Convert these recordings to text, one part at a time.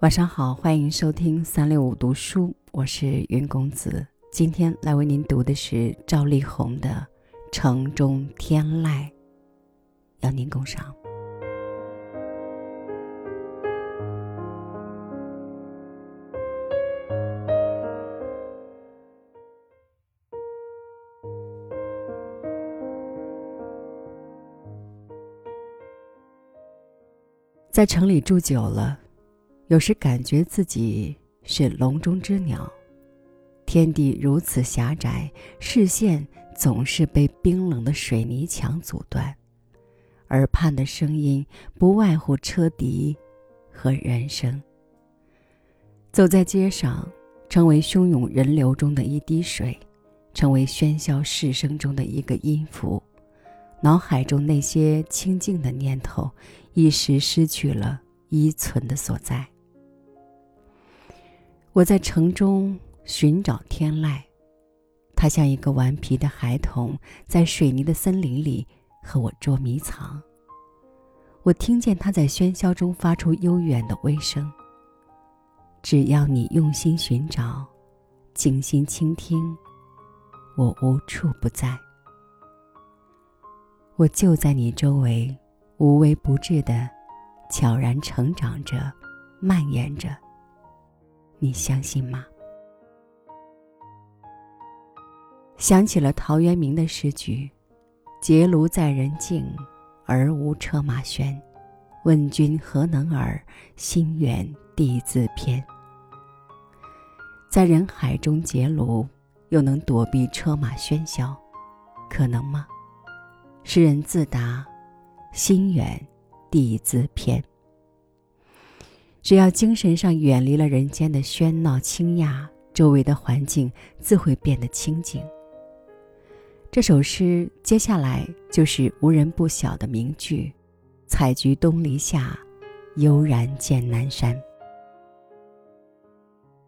晚上好，欢迎收听三六五读书，我是云公子。今天来为您读的是赵丽宏的《城中天籁》，邀您共赏。在城里住久了。有时感觉自己是笼中之鸟，天地如此狭窄，视线总是被冰冷的水泥墙阻断，耳畔的声音不外乎车笛和人声。走在街上，成为汹涌人流中的一滴水，成为喧嚣市声中的一个音符，脑海中那些清静的念头，一时失去了依存的所在。我在城中寻找天籁，他像一个顽皮的孩童，在水泥的森林里和我捉迷藏。我听见他在喧嚣中发出悠远的微声。只要你用心寻找，静心倾听，我无处不在。我就在你周围，无微不至的，悄然成长着，蔓延着。你相信吗？想起了陶渊明的诗句：“结庐在人境，而无车马喧。问君何能尔？心远地自偏。”在人海中结庐，又能躲避车马喧嚣，可能吗？诗人自答：“心远地自偏。”只要精神上远离了人间的喧闹清雅，周围的环境自会变得清静。这首诗接下来就是无人不晓的名句：“采菊东篱下，悠然见南山。”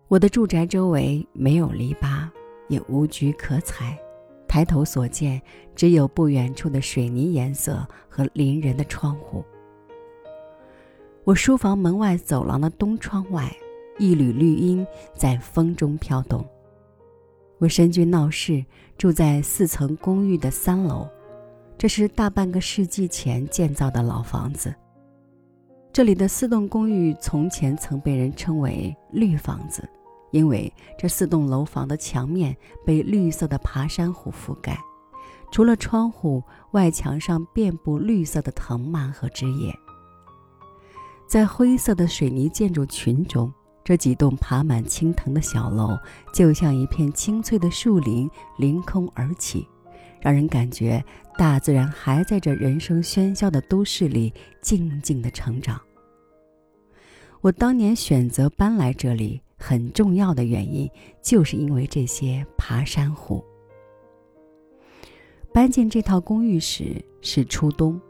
我的住宅周围没有篱笆，也无菊可采，抬头所见只有不远处的水泥颜色和邻人的窗户。我书房门外走廊的东窗外，一缕绿荫在风中飘动。我身居闹市，住在四层公寓的三楼，这是大半个世纪前建造的老房子。这里的四栋公寓从前曾被人称为“绿房子”，因为这四栋楼房的墙面被绿色的爬山虎覆盖，除了窗户，外墙上遍布绿色的藤蔓和枝叶。在灰色的水泥建筑群中，这几栋爬满青藤的小楼，就像一片青翠的树林凌空而起，让人感觉大自然还在这人声喧嚣的都市里静静的成长。我当年选择搬来这里，很重要的原因，就是因为这些爬山虎。搬进这套公寓时是初冬。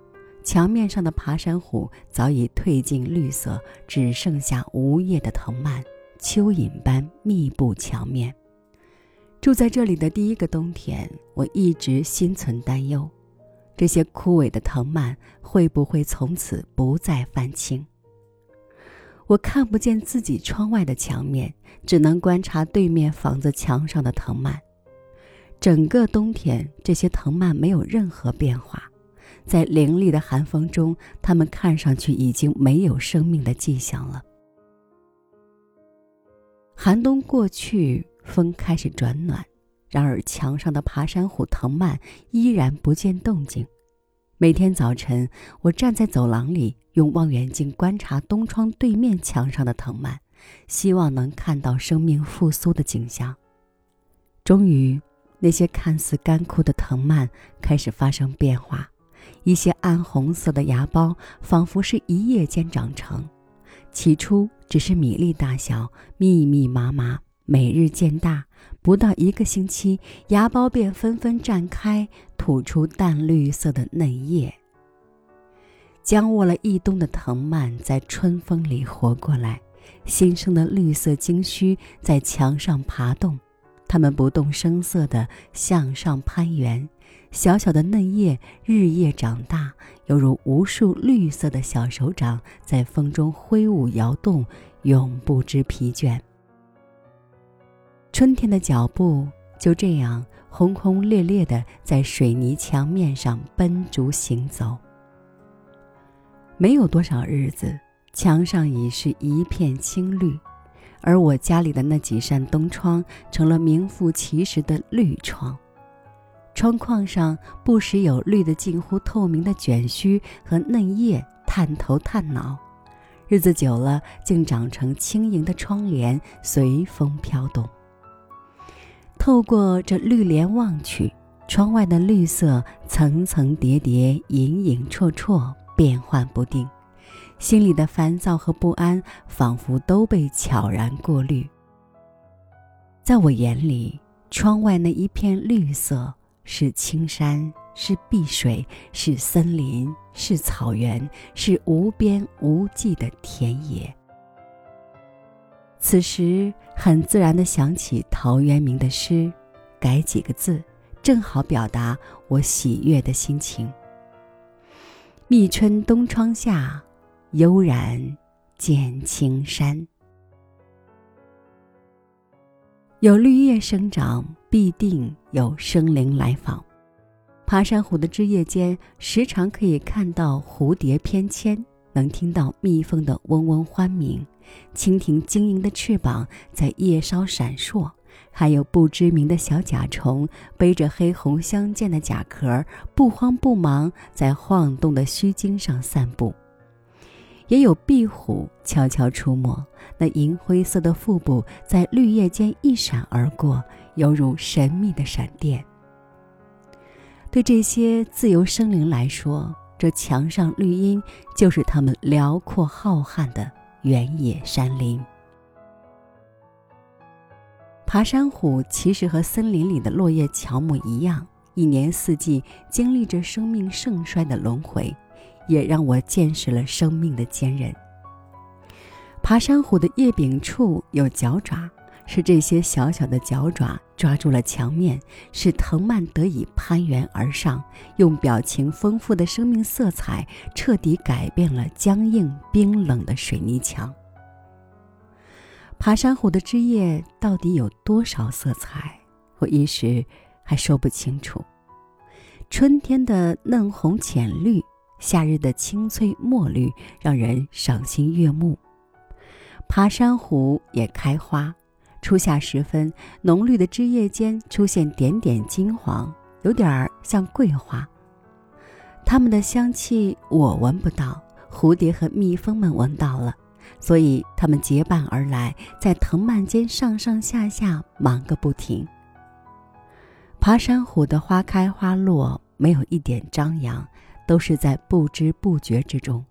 墙面上的爬山虎早已褪尽绿色，只剩下无叶的藤蔓，蚯蚓般密布墙面。住在这里的第一个冬天，我一直心存担忧：这些枯萎的藤蔓会不会从此不再泛青？我看不见自己窗外的墙面，只能观察对面房子墙上的藤蔓。整个冬天，这些藤蔓没有任何变化。在凌厉的寒风中，它们看上去已经没有生命的迹象了。寒冬过去，风开始转暖，然而墙上的爬山虎藤蔓依然不见动静。每天早晨，我站在走廊里，用望远镜观察东窗对面墙上的藤蔓，希望能看到生命复苏的景象。终于，那些看似干枯的藤蔓开始发生变化。一些暗红色的芽苞仿佛是一夜间长成，起初只是米粒大小，密密麻麻，每日渐大。不到一个星期，芽苞便纷纷绽开，吐出淡绿色的嫩叶。僵卧了一冬的藤蔓在春风里活过来，新生的绿色茎须在墙上爬动，它们不动声色地向上攀援，小小的嫩叶日夜长大，犹如无数绿色的小手掌在风中挥舞摇动，永不知疲倦。春天的脚步就这样轰轰烈烈地在水泥墙面上奔逐行走。没有多少日子，墙上已是一片青绿。而我家里的那几扇东窗成了名副其实的绿窗，窗框上不时有绿的近乎透明的卷须和嫩叶探头探脑，日子久了竟长成轻盈的窗帘，随风飘动。透过这绿帘望去，窗外的绿色层层叠叠，隐隐绰绰，变幻不定。心里的烦躁和不安仿佛都被悄然过滤。在我眼里，窗外那一片绿色是青山，是碧水，是森林，是草原，是无边无际的田野。此时，很自然地想起陶渊明的诗，改几个字，正好表达我喜悦的心情。密春东窗下。悠然见青山，有绿叶生长，必定有生灵来访。爬山虎的枝叶间，时常可以看到蝴蝶翩跹，能听到蜜蜂的嗡嗡欢鸣，蜻蜓晶莹的翅膀在叶梢闪烁，还有不知名的小甲虫背着黑红相间的甲壳，不慌不忙在晃动的须茎上散步。也有壁虎悄悄出没，那银灰色的腹部在绿叶间一闪而过，犹如神秘的闪电。对这些自由生灵来说，这墙上绿荫就是他们辽阔浩瀚的原野山林。爬山虎其实和森林里的落叶乔木一样，一年四季经历着生命盛衰的轮回。也让我见识了生命的坚韧。爬山虎的叶柄处有脚爪，是这些小小的脚爪抓住了墙面，使藤蔓得以攀援而上，用表情丰富的生命色彩彻底改变了僵硬冰冷的水泥墙。爬山虎的枝叶到底有多少色彩？我一时还说不清楚。春天的嫩红浅绿。夏日的青翠墨绿让人赏心悦目，爬山虎也开花。初夏时分，浓绿的枝叶间出现点点金黄，有点儿像桂花。它们的香气我闻不到，蝴蝶和蜜蜂们闻到了，所以它们结伴而来，在藤蔓间上上下下忙个不停。爬山虎的花开花落没有一点张扬。都是在不知不觉之中，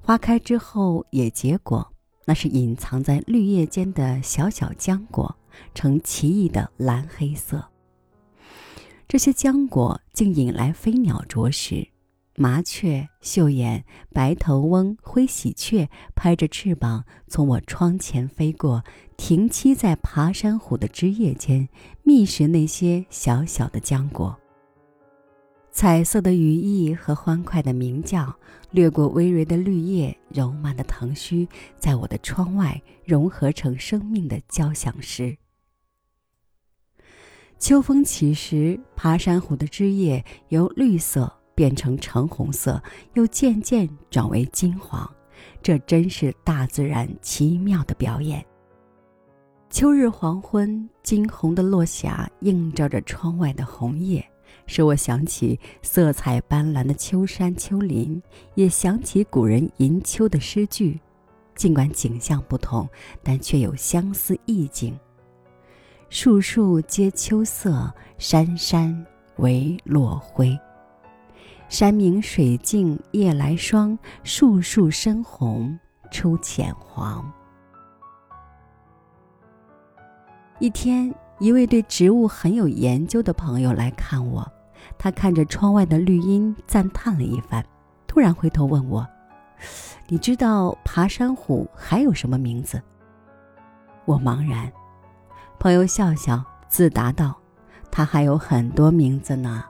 花开之后也结果，那是隐藏在绿叶间的小小浆果，呈奇异的蓝黑色。这些浆果竟引来飞鸟啄食，麻雀、绣眼、白头翁、灰喜鹊拍着翅膀从我窗前飞过，停栖在爬山虎的枝叶间，觅食那些小小的浆果。彩色的羽翼和欢快的鸣叫，掠过葳蕤的绿叶、柔曼的藤须，在我的窗外融合成生命的交响诗。秋风起时，爬山虎的枝叶由绿色变成橙红色，又渐渐转为金黄，这真是大自然奇妙的表演。秋日黄昏，金红的落霞映照着窗外的红叶。使我想起色彩斑斓的秋山秋林，也想起古人吟秋的诗句。尽管景象不同，但却有相似意境。树树皆秋色，山山唯落晖。山明水净夜来霜，树树深红出浅黄。一天。一位对植物很有研究的朋友来看我，他看着窗外的绿荫，赞叹了一番，突然回头问我：“你知道爬山虎还有什么名字？”我茫然。朋友笑笑，自答道：“它还有很多名字呢，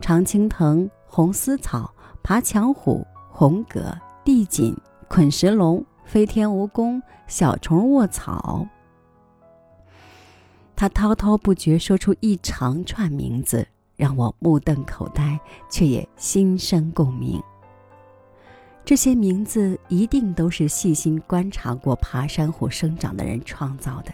常青藤、红丝草、爬墙虎、红葛、地锦、捆石龙、飞天蜈蚣、小虫卧草。”他滔滔不绝说出一长串名字，让我目瞪口呆，却也心生共鸣。这些名字一定都是细心观察过爬山虎生长的人创造的。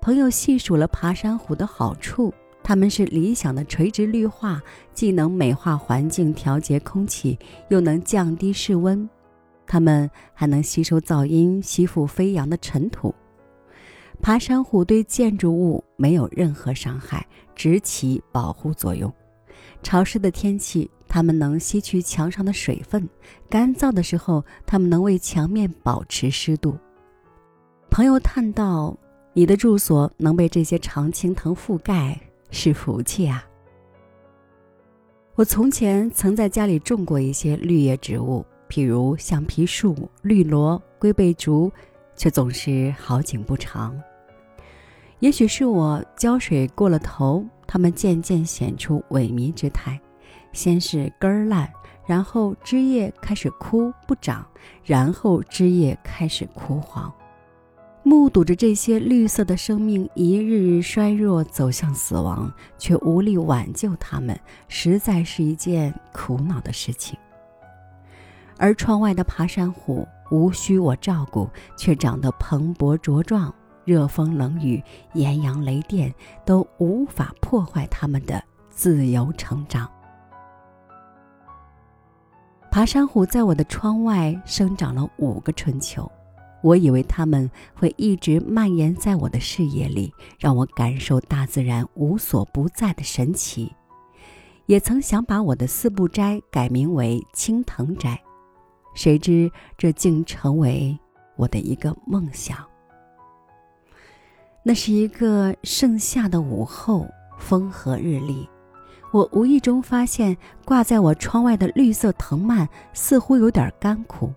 朋友细数了爬山虎的好处，它们是理想的垂直绿化，既能美化环境、调节空气，又能降低室温。它们还能吸收噪音、吸附飞扬的尘土。爬山虎对建筑物没有任何伤害，只起保护作用。潮湿的天气，它们能吸取墙上的水分；干燥的时候，它们能为墙面保持湿度。朋友叹道：“你的住所能被这些常青藤覆盖，是福气啊！”我从前曾在家里种过一些绿叶植物，譬如橡皮树、绿萝、龟背竹，却总是好景不长。也许是我浇水过了头，它们渐渐显出萎靡之态。先是根儿烂，然后枝叶开始枯不长，然后枝叶开始枯黄。目睹着这些绿色的生命一日日衰弱，走向死亡，却无力挽救它们，实在是一件苦恼的事情。而窗外的爬山虎，无需我照顾，却长得蓬勃茁壮。热风冷雨、炎阳雷电都无法破坏它们的自由成长。爬山虎在我的窗外生长了五个春秋，我以为它们会一直蔓延在我的视野里，让我感受大自然无所不在的神奇。也曾想把我的四步斋改名为青藤斋，谁知这竟成为我的一个梦想。那是一个盛夏的午后，风和日丽。我无意中发现挂在我窗外的绿色藤蔓似乎有点干枯，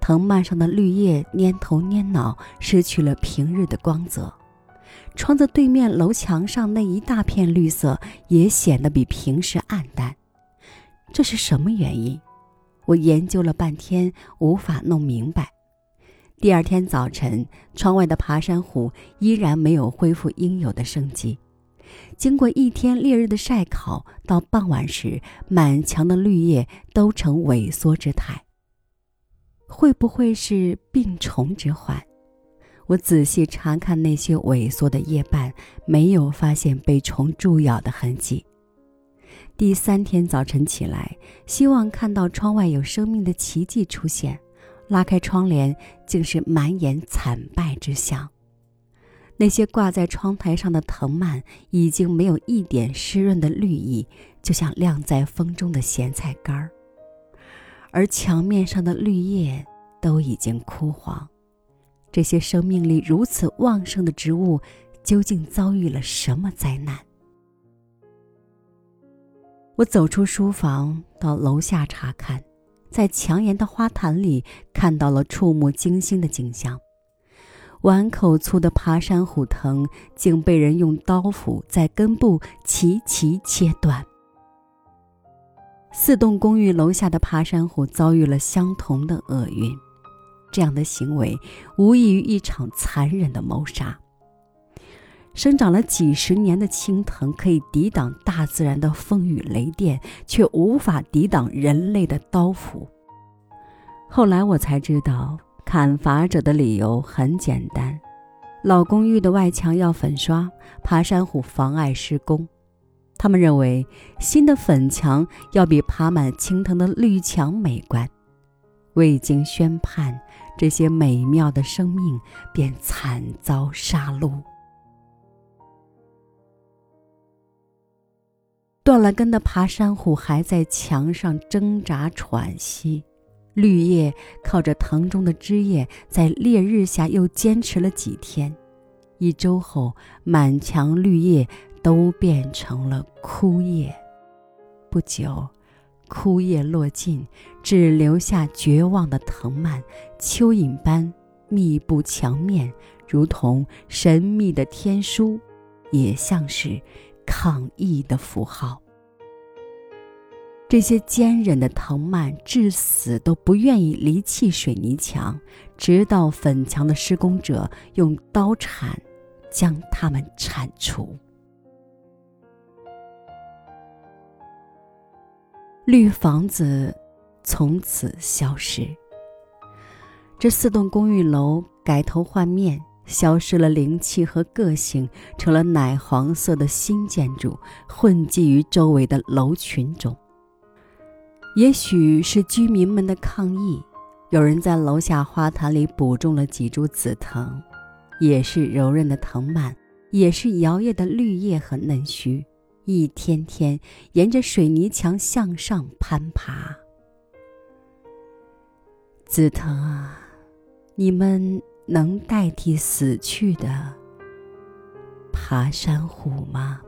藤蔓上的绿叶蔫头蔫脑，失去了平日的光泽。窗子对面楼墙上那一大片绿色也显得比平时暗淡。这是什么原因？我研究了半天，无法弄明白。第二天早晨，窗外的爬山虎依然没有恢复应有的生机。经过一天烈日的晒烤，到傍晚时，满墙的绿叶都呈萎缩之态。会不会是病虫之患？我仔细查看那些萎缩的叶瓣，没有发现被虫蛀咬的痕迹。第三天早晨起来，希望看到窗外有生命的奇迹出现。拉开窗帘，竟是满眼惨败之象。那些挂在窗台上的藤蔓已经没有一点湿润的绿意，就像晾在风中的咸菜干儿。而墙面上的绿叶都已经枯黄。这些生命力如此旺盛的植物，究竟遭遇了什么灾难？我走出书房，到楼下查看。在墙沿的花坛里，看到了触目惊心的景象：碗口粗的爬山虎藤竟被人用刀斧在根部齐齐切断。四栋公寓楼下的爬山虎遭遇了相同的厄运，这样的行为无异于一场残忍的谋杀。生长了几十年的青藤可以抵挡大自然的风雨雷电，却无法抵挡人类的刀斧。后来我才知道，砍伐者的理由很简单：老公寓的外墙要粉刷，爬山虎妨碍施工。他们认为新的粉墙要比爬满青藤的绿墙美观。未经宣判，这些美妙的生命便惨遭杀戮。断了根的爬山虎还在墙上挣扎喘息，绿叶靠着藤中的枝叶，在烈日下又坚持了几天。一周后，满墙绿叶都变成了枯叶。不久，枯叶落尽，只留下绝望的藤蔓，蚯蚓般密布墙面，如同神秘的天书，也像是抗议的符号。这些坚韧的藤蔓至死都不愿意离弃水泥墙，直到粉墙的施工者用刀铲将它们铲除。绿房子从此消失。这四栋公寓楼改头换面，消失了灵气和个性，成了奶黄色的新建筑，混迹于周围的楼群中。也许是居民们的抗议，有人在楼下花坛里补种了几株紫藤，也是柔韧的藤蔓，也是摇曳的绿叶和嫩须，一天天沿着水泥墙向上攀爬。紫藤啊，你们能代替死去的爬山虎吗？